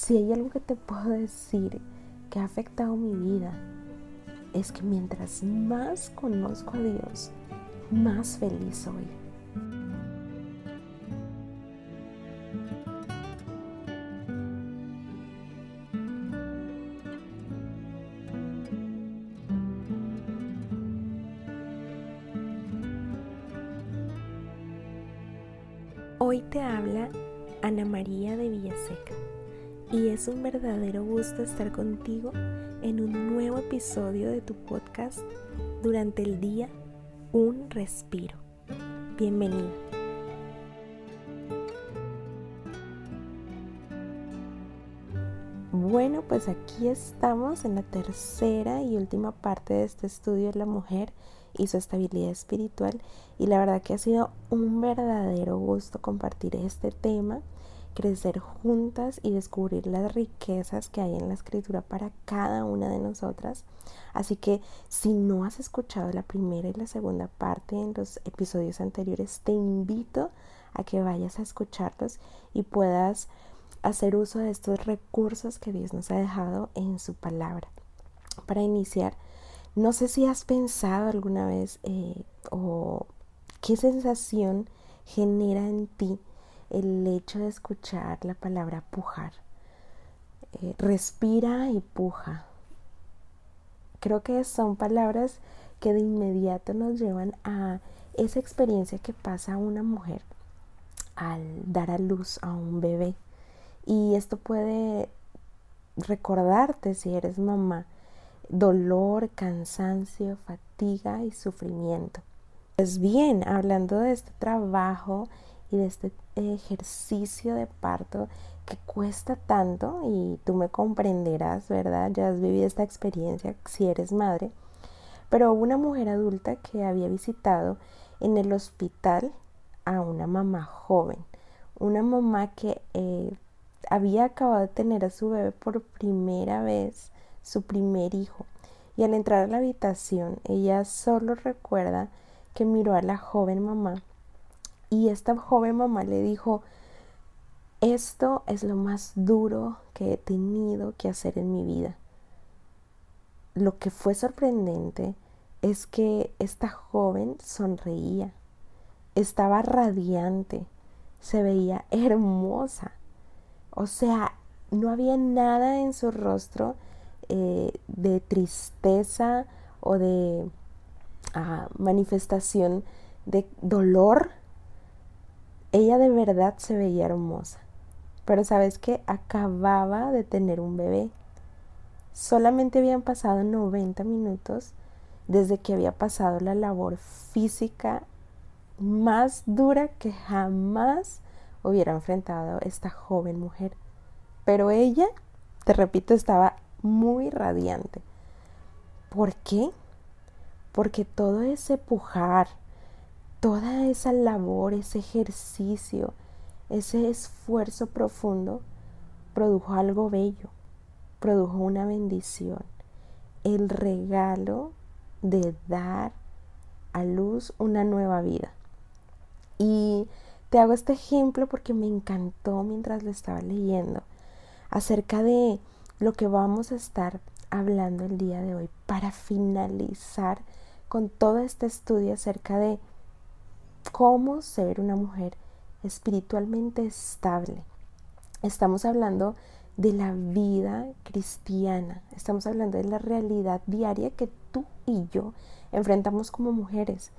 si hay algo que te puedo decir que ha afectado mi vida, es que mientras más conozco a Dios, más feliz soy. Hoy te habla Ana María de Villaseca y es un verdadero gusto estar contigo en un nuevo episodio de tu podcast durante el día Un Respiro. Bienvenido. Bueno, pues aquí estamos en la tercera y última parte de este estudio de la mujer y su estabilidad espiritual y la verdad que ha sido un verdadero gusto compartir este tema crecer juntas y descubrir las riquezas que hay en la escritura para cada una de nosotras. Así que si no has escuchado la primera y la segunda parte en los episodios anteriores, te invito a que vayas a escucharlos y puedas hacer uso de estos recursos que Dios nos ha dejado en su palabra. Para iniciar, no sé si has pensado alguna vez eh, o qué sensación genera en ti el hecho de escuchar la palabra pujar. Eh, respira y puja. Creo que son palabras que de inmediato nos llevan a esa experiencia que pasa una mujer al dar a luz a un bebé. Y esto puede recordarte si eres mamá dolor, cansancio, fatiga y sufrimiento. Pues bien, hablando de este trabajo y de este ejercicio de parto que cuesta tanto y tú me comprenderás, ¿verdad? Ya has vivido esta experiencia si eres madre. Pero una mujer adulta que había visitado en el hospital a una mamá joven, una mamá que eh, había acabado de tener a su bebé por primera vez, su primer hijo. Y al entrar a la habitación, ella solo recuerda que miró a la joven mamá y esta joven mamá le dijo, esto es lo más duro que he tenido que hacer en mi vida. Lo que fue sorprendente es que esta joven sonreía, estaba radiante, se veía hermosa. O sea, no había nada en su rostro eh, de tristeza o de ah, manifestación de dolor ella de verdad se veía hermosa, pero sabes que acababa de tener un bebé. Solamente habían pasado 90 minutos desde que había pasado la labor física más dura que jamás hubiera enfrentado esta joven mujer. Pero ella, te repito, estaba muy radiante. ¿Por qué? Porque todo ese pujar, toda esa labor, ese ejercicio, ese esfuerzo profundo produjo algo bello, produjo una bendición, el regalo de dar a luz una nueva vida. Y te hago este ejemplo porque me encantó mientras lo estaba leyendo acerca de lo que vamos a estar hablando el día de hoy para finalizar con todo este estudio acerca de cómo ser una mujer espiritualmente estable. Estamos hablando de la vida cristiana, estamos hablando de la realidad diaria que tú y yo enfrentamos como mujeres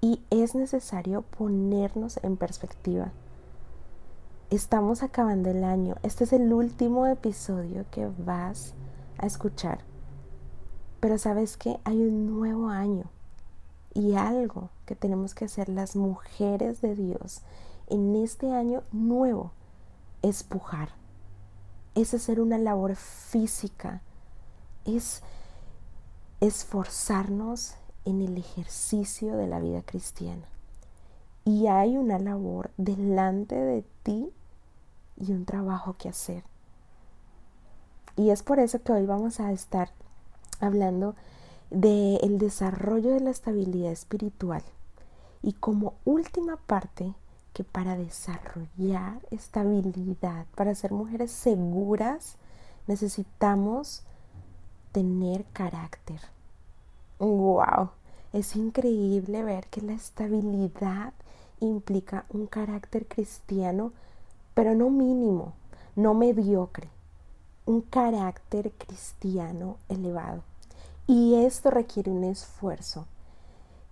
y es necesario ponernos en perspectiva. Estamos acabando el año, este es el último episodio que vas a escuchar, pero sabes que hay un nuevo año y algo que tenemos que hacer las mujeres de Dios en este año nuevo es pujar, es hacer una labor física, es esforzarnos en el ejercicio de la vida cristiana. Y hay una labor delante de ti y un trabajo que hacer. Y es por eso que hoy vamos a estar hablando del el desarrollo de la estabilidad espiritual. Y como última parte, que para desarrollar estabilidad, para ser mujeres seguras, necesitamos tener carácter. ¡Wow! Es increíble ver que la estabilidad implica un carácter cristiano, pero no mínimo, no mediocre, un carácter cristiano elevado. Y esto requiere un esfuerzo.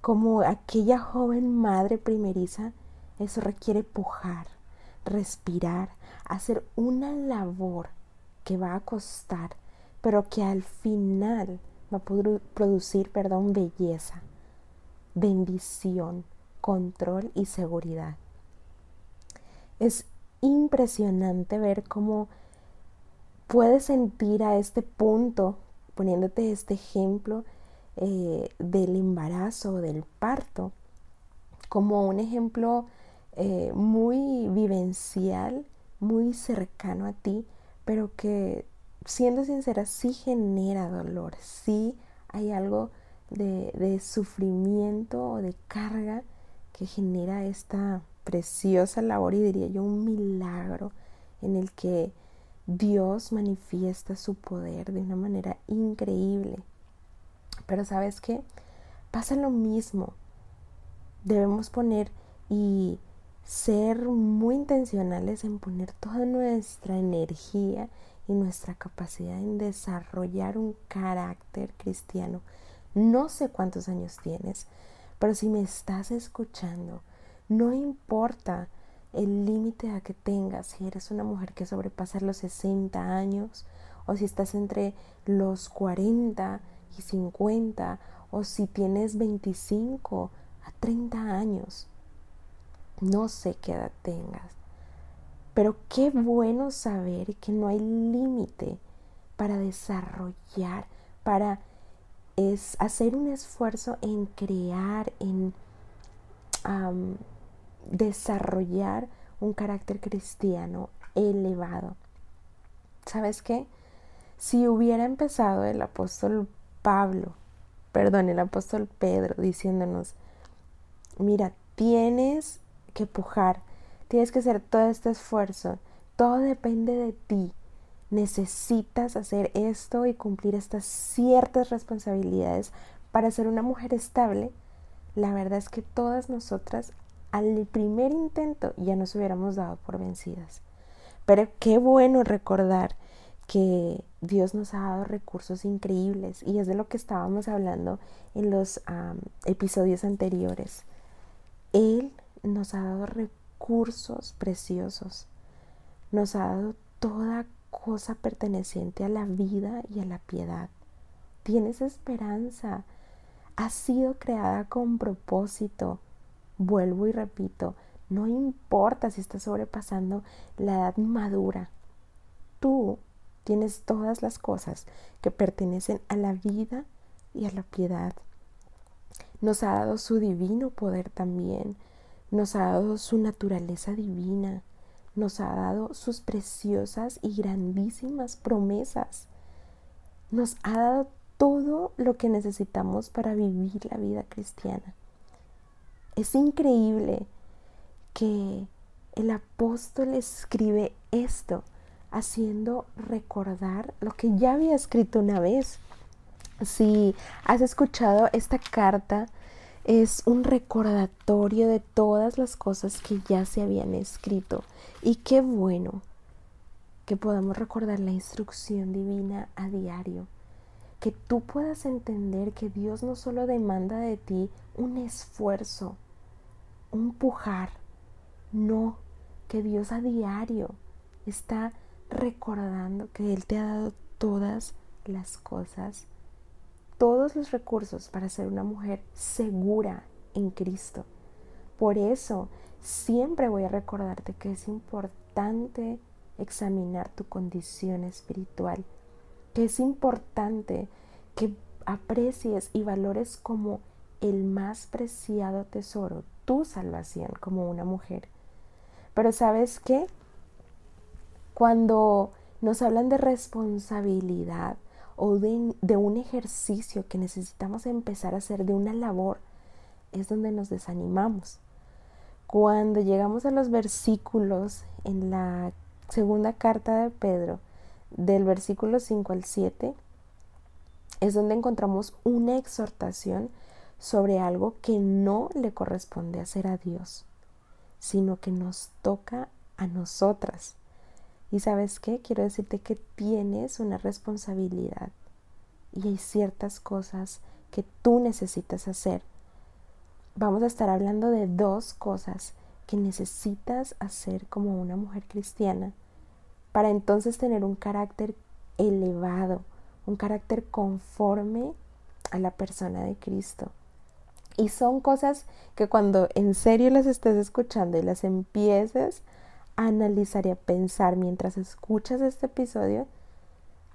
Como aquella joven madre primeriza, eso requiere pujar, respirar, hacer una labor que va a costar, pero que al final va a producir, perdón, belleza, bendición, control y seguridad. Es impresionante ver cómo puedes sentir a este punto, poniéndote este ejemplo eh, del embarazo del parto, como un ejemplo eh, muy vivencial, muy cercano a ti, pero que siendo sincera sí genera dolor, sí hay algo de, de sufrimiento o de carga que genera esta preciosa labor y diría yo un milagro en el que Dios manifiesta su poder de una manera increíble. Pero sabes qué? Pasa lo mismo. Debemos poner y ser muy intencionales en poner toda nuestra energía y nuestra capacidad en desarrollar un carácter cristiano. No sé cuántos años tienes, pero si me estás escuchando, no importa el límite a que tengas, si eres una mujer que sobrepasa los 60 años, o si estás entre los 40 y 50, o si tienes 25 a 30 años. No sé qué edad tengas, pero qué bueno saber que no hay límite para desarrollar, para es hacer un esfuerzo en crear, en desarrollar un carácter cristiano elevado. ¿Sabes qué? Si hubiera empezado el apóstol Pablo, perdón, el apóstol Pedro diciéndonos, mira, tienes que pujar, tienes que hacer todo este esfuerzo, todo depende de ti, necesitas hacer esto y cumplir estas ciertas responsabilidades para ser una mujer estable, la verdad es que todas nosotras al primer intento ya nos hubiéramos dado por vencidas. Pero qué bueno recordar que Dios nos ha dado recursos increíbles y es de lo que estábamos hablando en los episodios anteriores. Él nos ha dado recursos preciosos, nos ha dado toda cosa perteneciente a la vida y a la piedad. Tienes esperanza, has sido creada con propósito Vuelvo y repito, no importa si estás sobrepasando la edad madura, tú tienes todas las cosas que pertenecen a la vida y a la piedad. Nos ha dado su divino poder también, nos ha dado su naturaleza divina, nos ha dado sus preciosas y grandísimas promesas, nos ha dado todo lo que necesitamos para vivir la vida cristiana. Es increíble que el apóstol escribe esto haciendo recordar lo que ya había escrito una vez. Si has escuchado esta carta, es un recordatorio de todas las cosas que ya se habían escrito. Y qué bueno que podamos recordar la instrucción divina a diario. Que tú puedas entender que Dios no solo demanda de ti un esfuerzo, un pujar, no, que Dios a diario está recordando que Él te ha dado todas las cosas, todos los recursos para ser una mujer segura en Cristo. Por eso siempre voy a recordarte que es importante examinar tu condición espiritual, que es importante que aprecies y valores como el más preciado tesoro tu salvación como una mujer. Pero sabes qué? Cuando nos hablan de responsabilidad o de, de, un ejercicio que necesitamos empezar a hacer, de una labor, es donde nos desanimamos. cuando llegamos a los versículos en la segunda carta de Pedro, del versículo 5 al 7, es donde encontramos una exhortación sobre algo que no le corresponde hacer a Dios, sino que nos toca a nosotras. Y sabes qué? Quiero decirte que tienes una responsabilidad y hay ciertas cosas que tú necesitas hacer. Vamos a estar hablando de dos cosas que necesitas hacer como una mujer cristiana para entonces tener un carácter elevado, un carácter conforme a la persona de Cristo. Y son cosas que cuando en serio las estés escuchando y las empieces a analizar y a pensar mientras escuchas este episodio,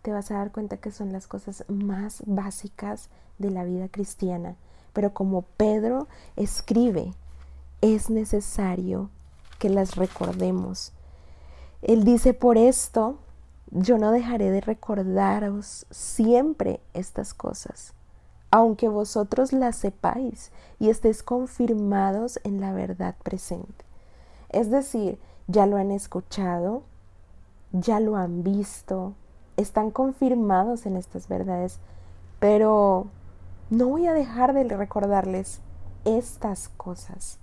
te vas a dar cuenta que son las cosas más básicas de la vida cristiana. Pero como Pedro escribe, es necesario que las recordemos. Él dice, por esto yo no dejaré de recordaros siempre estas cosas, aunque vosotros las sepáis y estéis confirmados en la verdad presente. Es decir, ya lo han escuchado, ya lo han visto, están confirmados en estas verdades, pero no voy a dejar de recordarles estas cosas.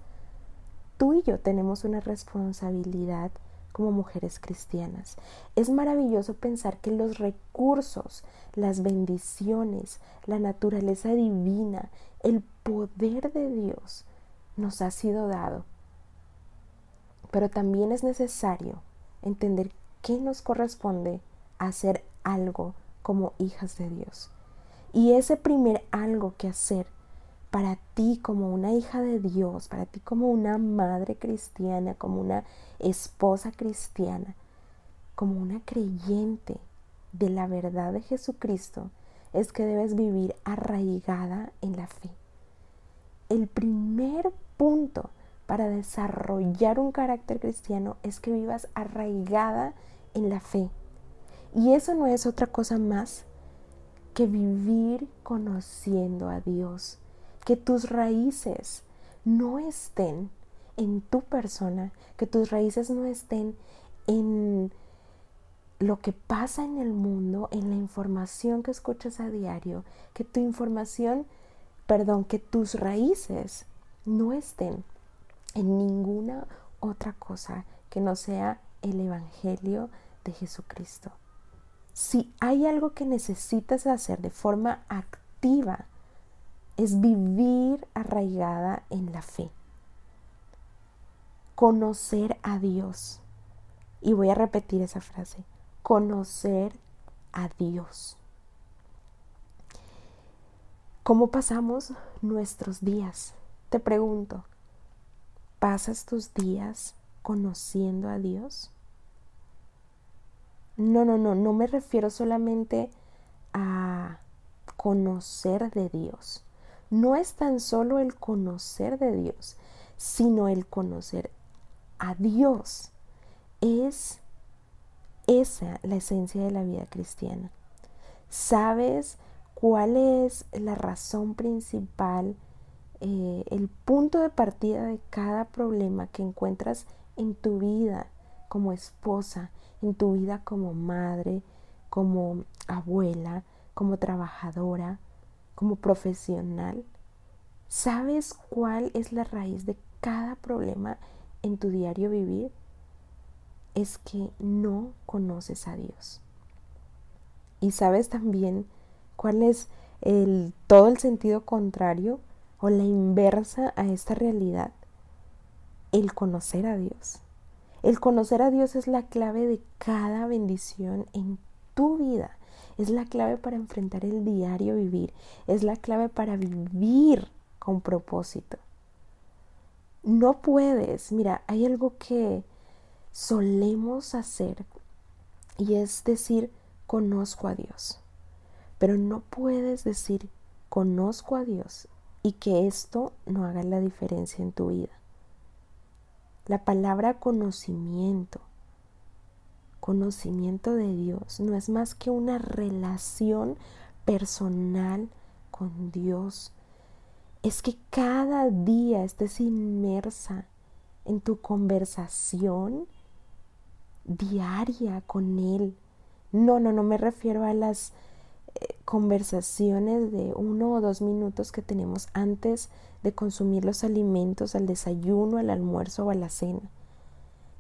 Tú y yo tenemos una responsabilidad como mujeres cristianas. Es maravilloso pensar que los recursos, las bendiciones, la naturaleza divina, el poder de Dios nos ha sido dado. Pero también es necesario entender qué nos corresponde hacer algo como hijas de Dios. Y ese primer algo que hacer para ti como una hija de Dios, para ti como una madre cristiana, como una esposa cristiana, como una creyente de la verdad de Jesucristo, es que debes vivir arraigada en la fe. El primer punto para desarrollar un carácter cristiano es que vivas arraigada en la fe. Y eso no es otra cosa más que vivir conociendo a Dios, que tus raíces no estén en tu persona, que tus raíces no estén en lo que pasa en el mundo, en la información que escuchas a diario, que tu información, perdón, que tus raíces no estén en ninguna otra cosa que no sea el Evangelio de Jesucristo. Si hay algo que necesitas hacer de forma activa, es vivir arraigada en la fe. Conocer a Dios. Y voy a repetir esa frase. Conocer a Dios. ¿Cómo pasamos nuestros días? Te pregunto, ¿pasas tus días conociendo a Dios? No, no, no, no me refiero solamente a conocer de Dios no es tan solo el conocer de Dios, sino el conocer a Dios. Es esa la esencia de la vida cristiana. ¿Sabes cuál es la razón principal, eh, el punto de partida de cada problema que encuentras en tu vida como esposa, en tu vida como madre, como abuela, como trabajadora? Como profesional, ¿sabes cuál es la raíz de cada problema en tu diario vivir? Es que no conoces a Dios. Y sabes también cuál es el, todo el sentido contrario o la inversa a esta realidad. El conocer a Dios. El conocer a Dios es la clave de cada bendición en tu vida es la clave para enfrentar el diario vivir, es la clave para vivir con propósito. No puedes, mira, hay algo que solemos hacer y es decir, conozco a Dios. Pero no puedes decir, conozco a Dios y que esto no haga la diferencia en tu vida. La palabra conocimiento conocimiento de Dios no es más que una relación personal con Dios. Es que cada día estés inmersa en tu conversación diaria con Él. No, no, no me refiero a las eh, conversaciones de uno o dos minutos que tenemos antes de consumir los alimentos, al desayuno, al almuerzo o a la cena.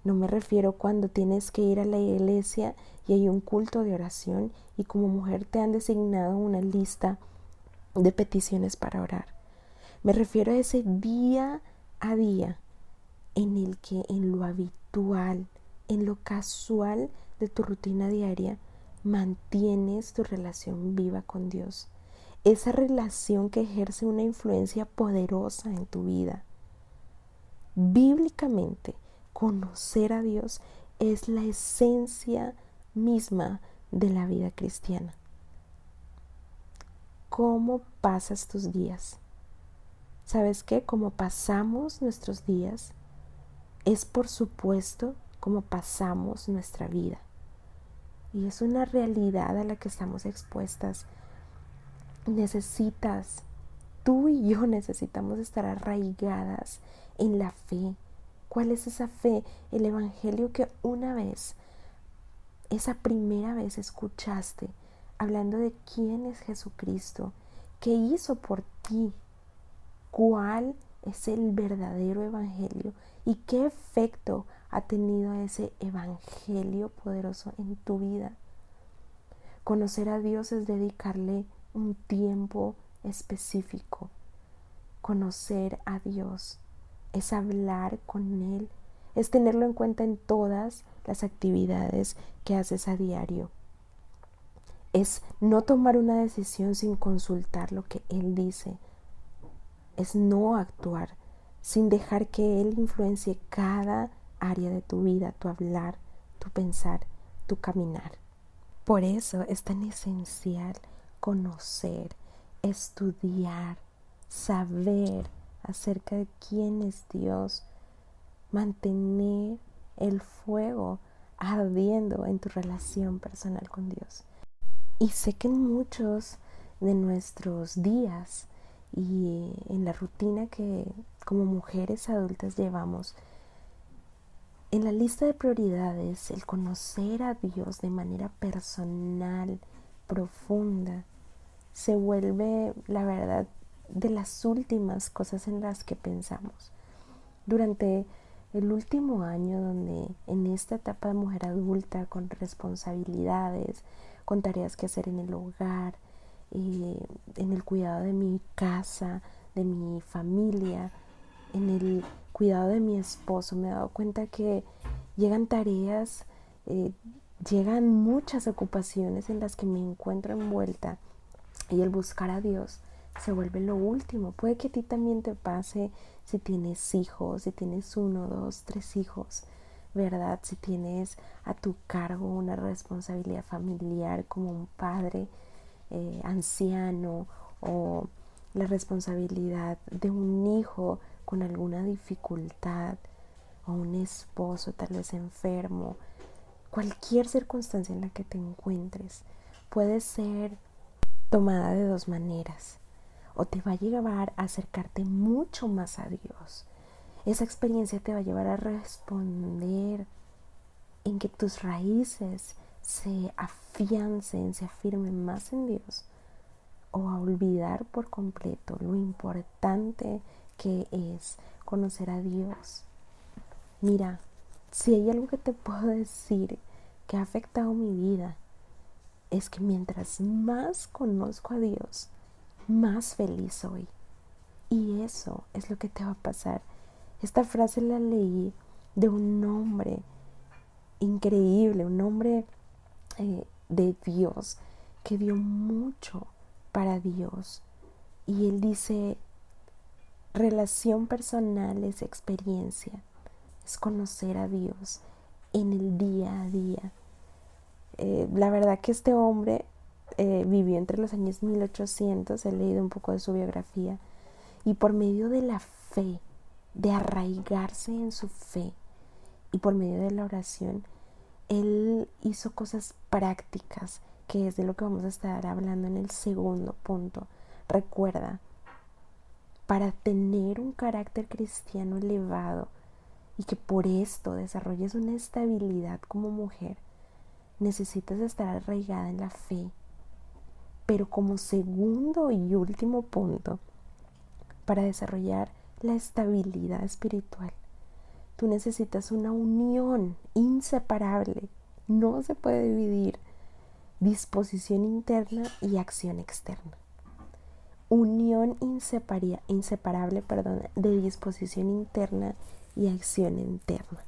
No me refiero cuando tienes que ir a la iglesia y hay un culto de oración y como mujer te han designado una lista de peticiones para orar. Me refiero a ese día a día en el que en lo habitual, en lo casual de tu rutina diaria, mantienes tu relación viva con Dios. Esa relación que ejerce una influencia poderosa en tu vida. Bíblicamente, conocer a Dios es la esencia misma de la vida cristiana. ¿Cómo pasas tus días? ¿Sabes qué? Como pasamos nuestros días, es por supuesto como pasamos nuestra vida. Y es una realidad a la que estamos expuestas. Necesitas, tú y yo necesitamos estar arraigadas en la fe. ¿Cuál es esa fe? El Evangelio que una vez, esa primera vez escuchaste, hablando de quién es Jesucristo, qué hizo por ti, cuál es el verdadero Evangelio y qué efecto ha tenido ese Evangelio poderoso en tu vida. Conocer a Dios es dedicarle un tiempo específico. Conocer a Dios es hablar con Él, es tenerlo en cuenta en todas las actividades que haces a diario. Es no tomar una decisión sin consultar lo que Él dice, es no actuar sin dejar que Él influencie cada área de tu vida, tu hablar, tu pensar, tu caminar. Por eso es tan esencial conocer, estudiar, saber acerca de quién es Dios, mantener el fuego ardiendo en tu relación personal con Dios. Y sé que en muchos de nuestros días y en la rutina que como mujeres adultas llevamos, en la lista de prioridades el conocer a Dios de manera personal, profunda, se vuelve, la verdad, de las últimas cosas en las que pensamos. Durante el último año donde en esta etapa de mujer adulta con responsabilidades, con tareas que hacer en el hogar, eh, en el cuidado de mi casa, de mi familia, en el cuidado de mi esposo. Me he dado cuenta que llegan tareas, eh, llegan muchas ocupaciones en las que me encuentro envuelta y el buscar a Dios se vuelve lo último. Puede que a ti también te pase si tienes hijos, si tienes uno, dos, tres hijos, ¿verdad? Si tienes a tu cargo una responsabilidad familiar como un padre, eh, anciano o la responsabilidad de un hijo con alguna dificultad o un esposo tal vez enfermo, cualquier circunstancia en la que te encuentres puede ser tomada de dos maneras o te va a llevar a acercarte mucho más a Dios. Esa experiencia te va a llevar a responder en que tus raíces se afiancen, se afirmen más en Dios o a olvidar por completo lo importante que es conocer a Dios. Mira, si hay algo que te puedo decir que ha afectado mi vida, es que mientras más conozco a Dios, más feliz soy. Y eso es lo que te va a pasar. Esta frase la leí de un hombre increíble, un hombre eh, de Dios, que dio mucho para Dios. Y él dice, relación personal es experiencia, es conocer a Dios en el día a día. Eh, la verdad que este hombre eh, vivió entre los años 1800, he leído un poco de su biografía, y por medio de la fe, de arraigarse en su fe, y por medio de la oración, él hizo cosas prácticas, que es de lo que vamos a estar hablando en el segundo punto. Recuerda, para tener un carácter cristiano elevado y que por esto desarrolles una estabilidad como mujer, necesitas estar arraigada en la fe. Pero como segundo y último punto, para desarrollar la estabilidad espiritual, tú necesitas una unión inseparable. No se puede dividir disposición interna y acción externa. Unión inseparable perdón, de disposición interna y acción interna.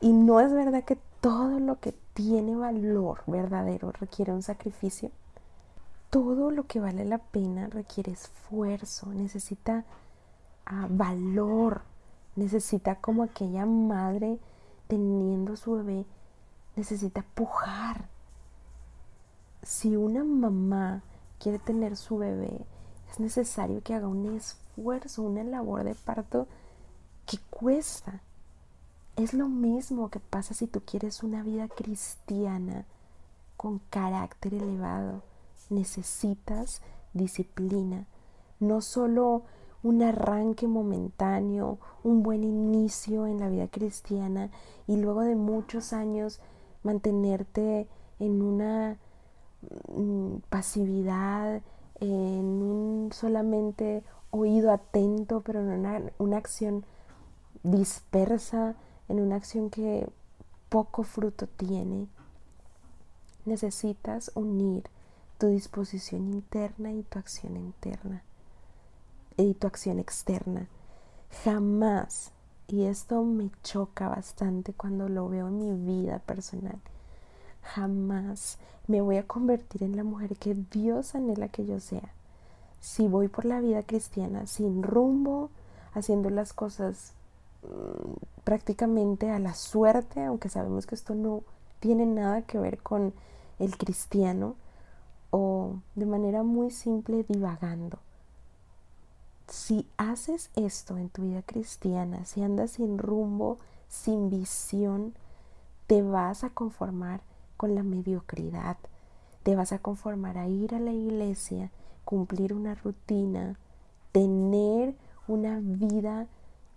Y no es verdad que todo lo que tiene valor verdadero requiere un sacrificio. Todo lo que vale la pena requiere esfuerzo, necesita ah, valor, necesita como aquella madre teniendo su bebé, necesita pujar. Si una mamá quiere tener su bebé, es necesario que haga un esfuerzo, una labor de parto que cuesta. Es lo mismo que pasa si tú quieres una vida cristiana con carácter elevado. Necesitas disciplina, no solo un arranque momentáneo, un buen inicio en la vida cristiana y luego de muchos años mantenerte en una mm, pasividad, en un solamente oído atento, pero en una, una acción dispersa, en una acción que poco fruto tiene. Necesitas unir tu disposición interna y tu acción interna y tu acción externa. Jamás, y esto me choca bastante cuando lo veo en mi vida personal, jamás me voy a convertir en la mujer que Dios anhela que yo sea. Si voy por la vida cristiana sin rumbo, haciendo las cosas mm, prácticamente a la suerte, aunque sabemos que esto no tiene nada que ver con el cristiano, o de manera muy simple divagando. Si haces esto en tu vida cristiana, si andas sin rumbo, sin visión, te vas a conformar con la mediocridad, te vas a conformar a ir a la iglesia, cumplir una rutina, tener una vida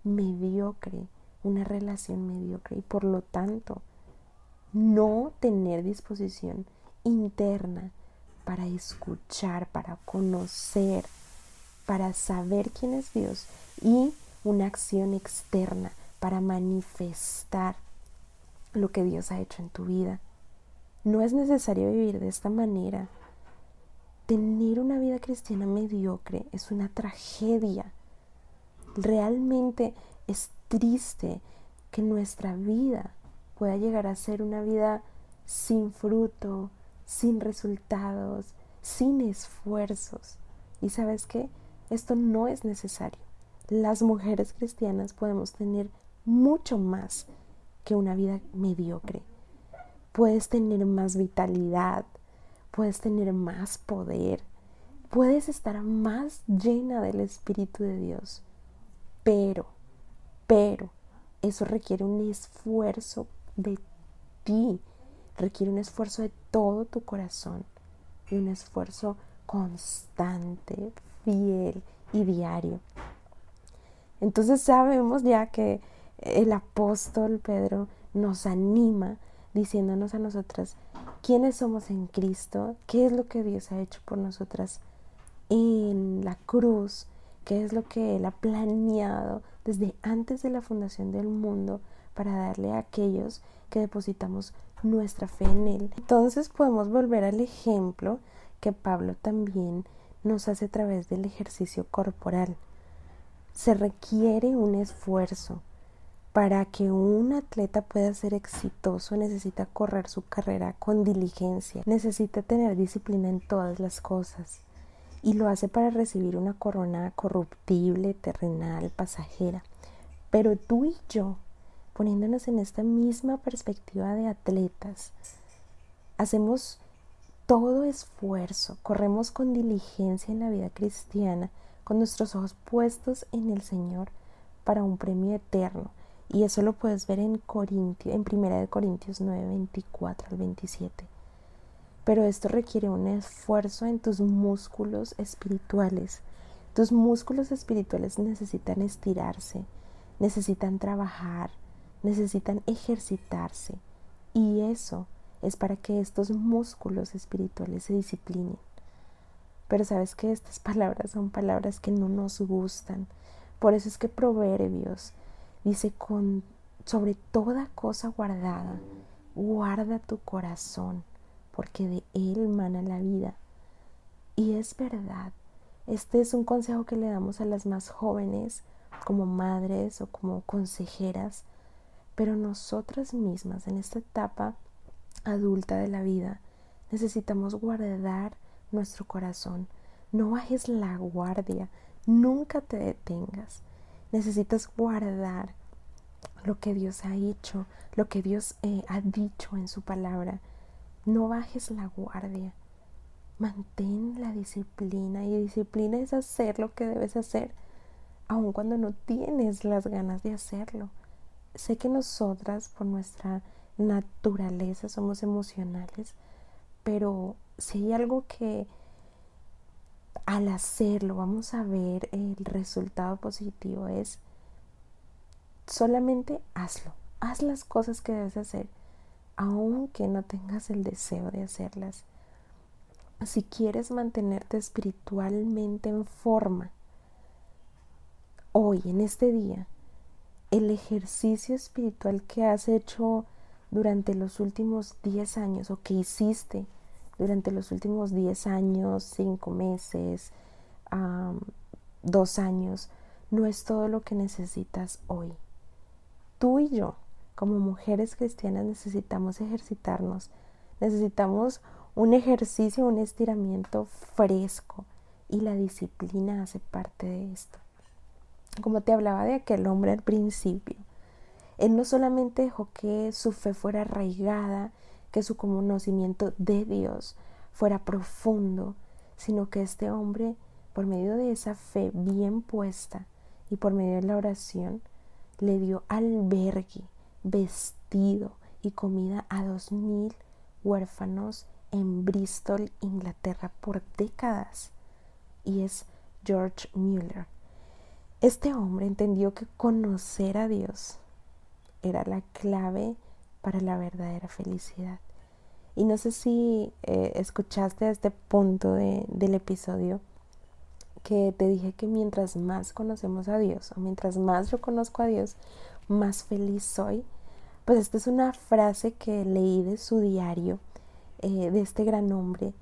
mediocre, una relación mediocre y por lo tanto no tener disposición interna para escuchar, para conocer, para saber quién es Dios y una acción externa para manifestar lo que Dios ha hecho en tu vida. No es necesario vivir de esta manera. Tener una vida cristiana mediocre es una tragedia. Realmente es triste que nuestra vida pueda llegar a ser una vida sin fruto, sin resultados, sin esfuerzos. ¿Y sabes qué? Esto no es necesario. Las mujeres cristianas podemos tener mucho más que una vida mediocre. Puedes tener más vitalidad, puedes tener más poder, puedes estar más llena del Espíritu de Dios. Pero, pero, eso requiere un esfuerzo de ti, requiere un esfuerzo de todo tu corazón y un esfuerzo constante, fiel y diario. Entonces sabemos ya que el apóstol Pedro nos anima diciéndonos a nosotras quiénes somos en Cristo, qué es lo que Dios ha hecho por nosotras en la cruz, qué es lo que Él ha planeado desde antes de la fundación del mundo para darle a aquellos que depositamos nuestra fe en Él. Entonces podemos volver al ejemplo que Pablo también nos hace a través del ejercicio corporal. Se requiere un esfuerzo, para que un atleta pueda ser exitoso necesita correr su carrera con diligencia, necesita tener disciplina en todas las cosas y lo hace para recibir una corona corruptible, terrenal, pasajera. Pero tú y yo, poniéndonos en esta misma perspectiva de atletas, hacemos todo esfuerzo, corremos con diligencia en la vida cristiana, con nuestros ojos puestos en el Señor para un premio eterno y eso lo puedes ver en en Primera de Corintios 9, 24 al 27. Pero esto requiere un esfuerzo en tus músculos espirituales. Tus músculos espirituales necesitan estirarse, necesitan trabajar, necesitan ejercitarse. Y eso es para que estos músculos espirituales se disciplinen. Pero sabes que estas palabras son palabras que no nos gustan. Por eso es que Proverbios dice con sobre toda cosa guardada, guarda tu corazón, porque de él mana la vida. Y es verdad, este es un consejo que le damos a las más jóvenes, como madres o como consejeras, pero nosotras mismas en esta etapa adulta de la vida necesitamos guardar nuestro corazón. No bajes la guardia, nunca te detengas. Necesitas guardar lo que Dios ha hecho, lo que Dios eh, ha dicho en su palabra. No bajes la guardia. Mantén la disciplina y disciplina es hacer lo que debes hacer, aun cuando no tienes las ganas de hacerlo. Sé que nosotras, por nuestra naturaleza, somos emocionales, pero si hay algo que al hacerlo vamos a ver el resultado positivo es solamente hazlo, haz las cosas que debes hacer, aunque no tengas el deseo de hacerlas. Si quieres mantenerte espiritualmente en forma, hoy, en este día, el ejercicio espiritual que has hecho durante los últimos 10 años o que hiciste durante los últimos 10 años, 5 meses, 2 años, no es todo lo que necesitas hoy. Tú y yo, como mujeres cristianas, necesitamos ejercitarnos, necesitamos un ejercicio, un estiramiento fresco y la disciplina hace parte de esto. Como te hablaba de aquel hombre al principio, él no solamente dejó que su fe fuera arraigada, que su conocimiento de Dios fuera profundo, sino que este hombre, por medio de esa fe bien puesta y por medio de la oración, le dio albergue, vestido y comida a dos mil huérfanos en Bristol, Inglaterra, por décadas. Y es George Mueller. Este hombre entendió que conocer a Dios era la clave para la verdadera felicidad. Y no sé si eh, escuchaste este punto del episodio que te dije que mientras más conocemos a Dios o mientras más yo conozco a Dios, más feliz soy. Pues esta es una frase que leí de su diario eh, de este gran hombre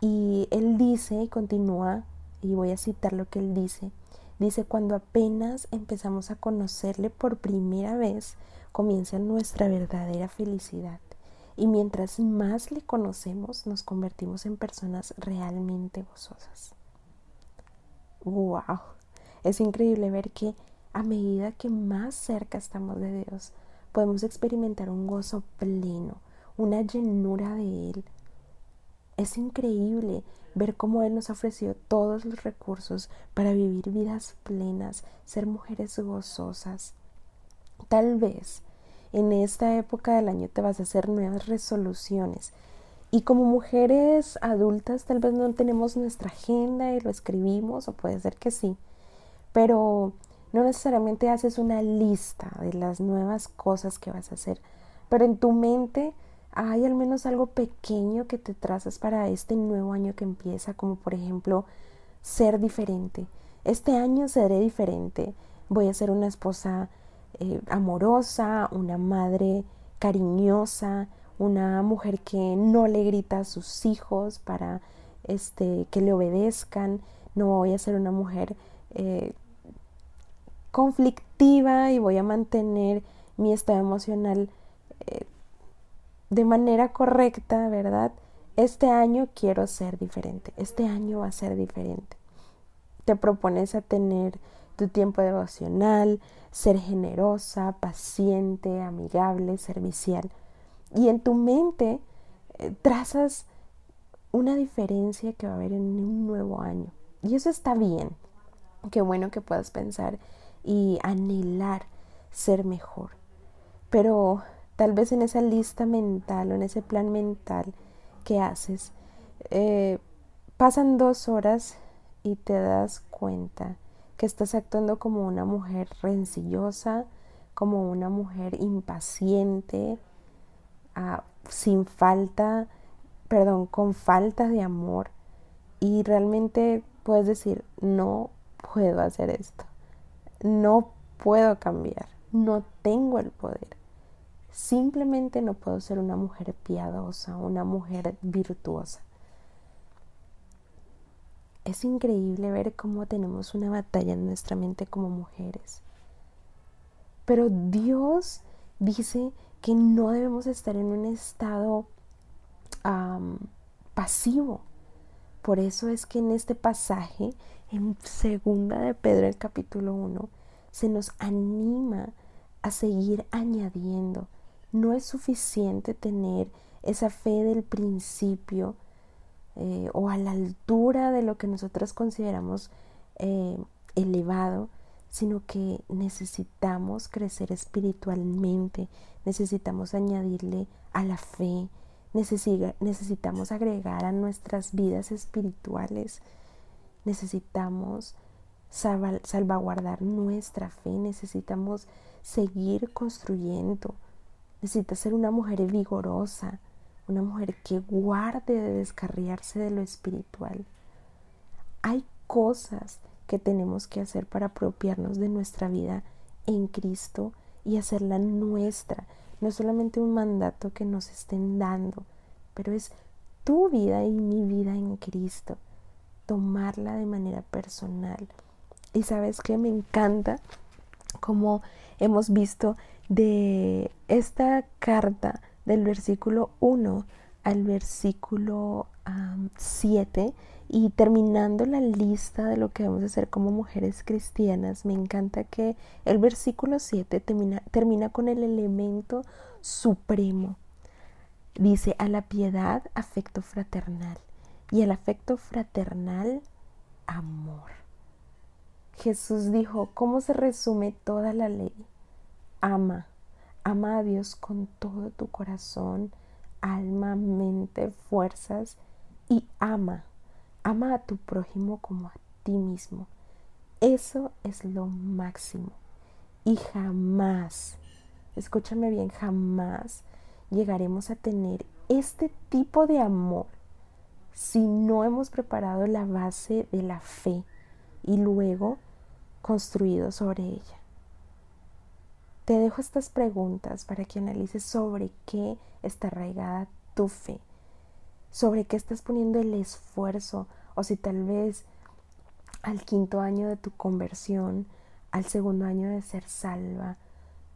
y él dice y continúa y voy a citar lo que él dice. Dice, cuando apenas empezamos a conocerle por primera vez, comienza nuestra verdadera felicidad. Y mientras más le conocemos, nos convertimos en personas realmente gozosas. ¡Wow! Es increíble ver que a medida que más cerca estamos de Dios, podemos experimentar un gozo pleno, una llenura de Él. Es increíble ver cómo Él nos ha ofrecido todos los recursos para vivir vidas plenas, ser mujeres gozosas. Tal vez en esta época del año te vas a hacer nuevas resoluciones. Y como mujeres adultas tal vez no tenemos nuestra agenda y lo escribimos, o puede ser que sí, pero no necesariamente haces una lista de las nuevas cosas que vas a hacer, pero en tu mente hay al menos algo pequeño que te trazas para este nuevo año que empieza, como por ejemplo ser diferente. Este año seré diferente, voy a ser una esposa eh, amorosa, una madre cariñosa, una mujer que no le grita a sus hijos para este, que le obedezcan, no voy a ser una mujer eh, conflictiva y voy a mantener mi estado emocional eh, de manera correcta, ¿verdad? Este año quiero ser diferente, este año va a ser diferente. Te propones a tener tu tiempo devocional, ser generosa, paciente, amigable, servicial. Y en tu mente eh, trazas una diferencia que va a haber en un nuevo año. Y eso está bien. Qué bueno que puedas pensar y anhelar ser mejor. Pero tal vez en esa lista mental o en ese plan mental que haces, eh, pasan dos horas y te das cuenta que estás actuando como una mujer rencillosa, como una mujer impaciente, ah, sin falta, perdón, con falta de amor. Y realmente puedes decir, no puedo hacer esto, no puedo cambiar, no tengo el poder. Simplemente no puedo ser una mujer piadosa, una mujer virtuosa. Es increíble ver cómo tenemos una batalla en nuestra mente como mujeres. Pero Dios dice que no debemos estar en un estado pasivo. Por eso es que en este pasaje, en segunda de Pedro, el capítulo 1, se nos anima a seguir añadiendo. No es suficiente tener esa fe del principio eh, o a la altura de lo que nosotros consideramos eh, elevado, sino que necesitamos crecer espiritualmente, necesitamos añadirle a la fe, necesitamos agregar a nuestras vidas espirituales, necesitamos salvaguardar nuestra fe, necesitamos seguir construyendo, necesitas ser una mujer vigorosa, una mujer que guarde de descarriarse de lo espiritual. Hay cosas que tenemos que hacer para apropiarnos de nuestra vida en Cristo y hacerla nuestra. No es solamente un mandato que nos estén dando, pero es tu vida y mi vida en Cristo. Tomarla de manera personal. Y sabes que me encanta como hemos visto de esta carta del versículo 1 al versículo 7 y terminando la lista de lo que vamos a hacer como mujeres cristianas, me encanta que el versículo 7 termina, termina con el elemento supremo. Dice, a la piedad, afecto fraternal y al afecto fraternal, amor. Jesús dijo, ¿cómo se resume toda la ley? Ama Ama a Dios con todo tu corazón, alma, mente, fuerzas y ama. Ama a tu prójimo como a ti mismo. Eso es lo máximo. Y jamás, escúchame bien, jamás llegaremos a tener este tipo de amor si no hemos preparado la base de la fe y luego construido sobre ella. Te dejo estas preguntas para que analices sobre qué está arraigada tu fe, sobre qué estás poniendo el esfuerzo o si tal vez al quinto año de tu conversión, al segundo año de ser salva,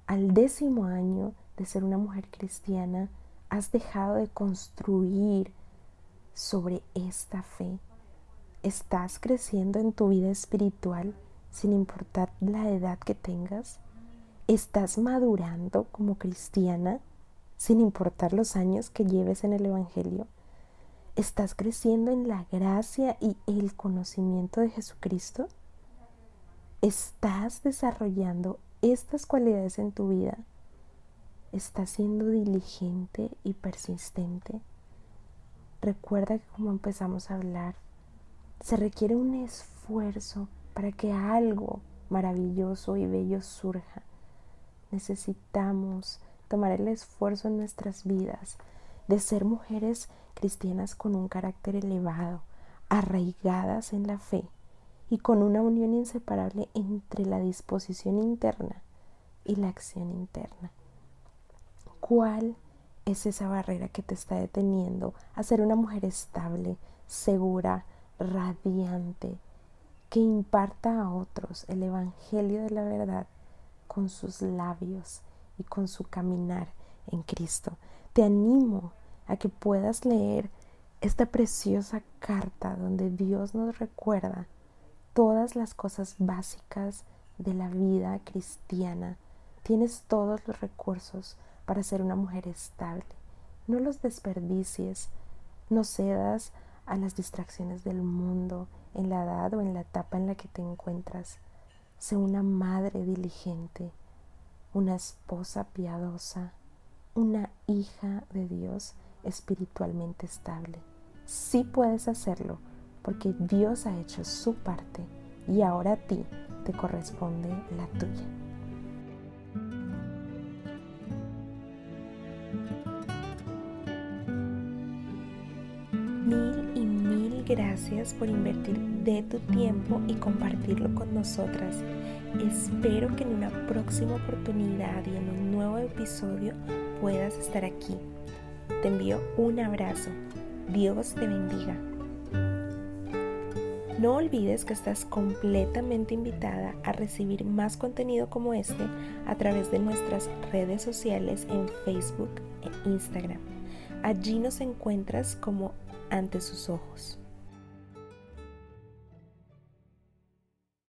al décimo año de ser una mujer cristiana, has dejado de construir sobre esta fe. ¿Estás creciendo en tu vida espiritual sin importar la edad que tengas? ¿Estás madurando como cristiana sin importar los años que lleves en el Evangelio? ¿Estás creciendo en la gracia y el conocimiento de Jesucristo? ¿Estás desarrollando estas cualidades en tu vida? ¿Estás siendo diligente y persistente? Recuerda que como empezamos a hablar, se requiere un esfuerzo para que algo maravilloso y bello surja necesitamos tomar el esfuerzo en nuestras vidas de ser mujeres cristianas con un carácter elevado, arraigadas en la fe y con una unión inseparable entre la disposición interna y la acción interna. ¿Cuál es esa barrera que te está deteniendo a ser una mujer estable, segura, radiante, que imparta a otros el Evangelio de la verdad con sus labios y con su caminar en Cristo. Te animo a que puedas leer esta preciosa carta donde Dios nos recuerda todas las cosas básicas de la vida cristiana. Tienes todos los recursos para ser una mujer estable. No los desperdicies, no cedas a las distracciones del mundo en la edad o en la etapa en la que te encuentras. Sé una madre diligente, una esposa piadosa, una hija de Dios espiritualmente estable. Sí puedes hacerlo porque Dios ha hecho su parte y ahora a ti te corresponde la tuya. Gracias por invertir de tu tiempo y compartirlo con nosotras. Espero que en una próxima oportunidad y en un nuevo episodio puedas estar aquí. Te envío un abrazo. Dios te bendiga. No olvides que estás completamente invitada a recibir más contenido como este a través de nuestras redes sociales en Facebook e Instagram. Allí nos encuentras como ante sus ojos.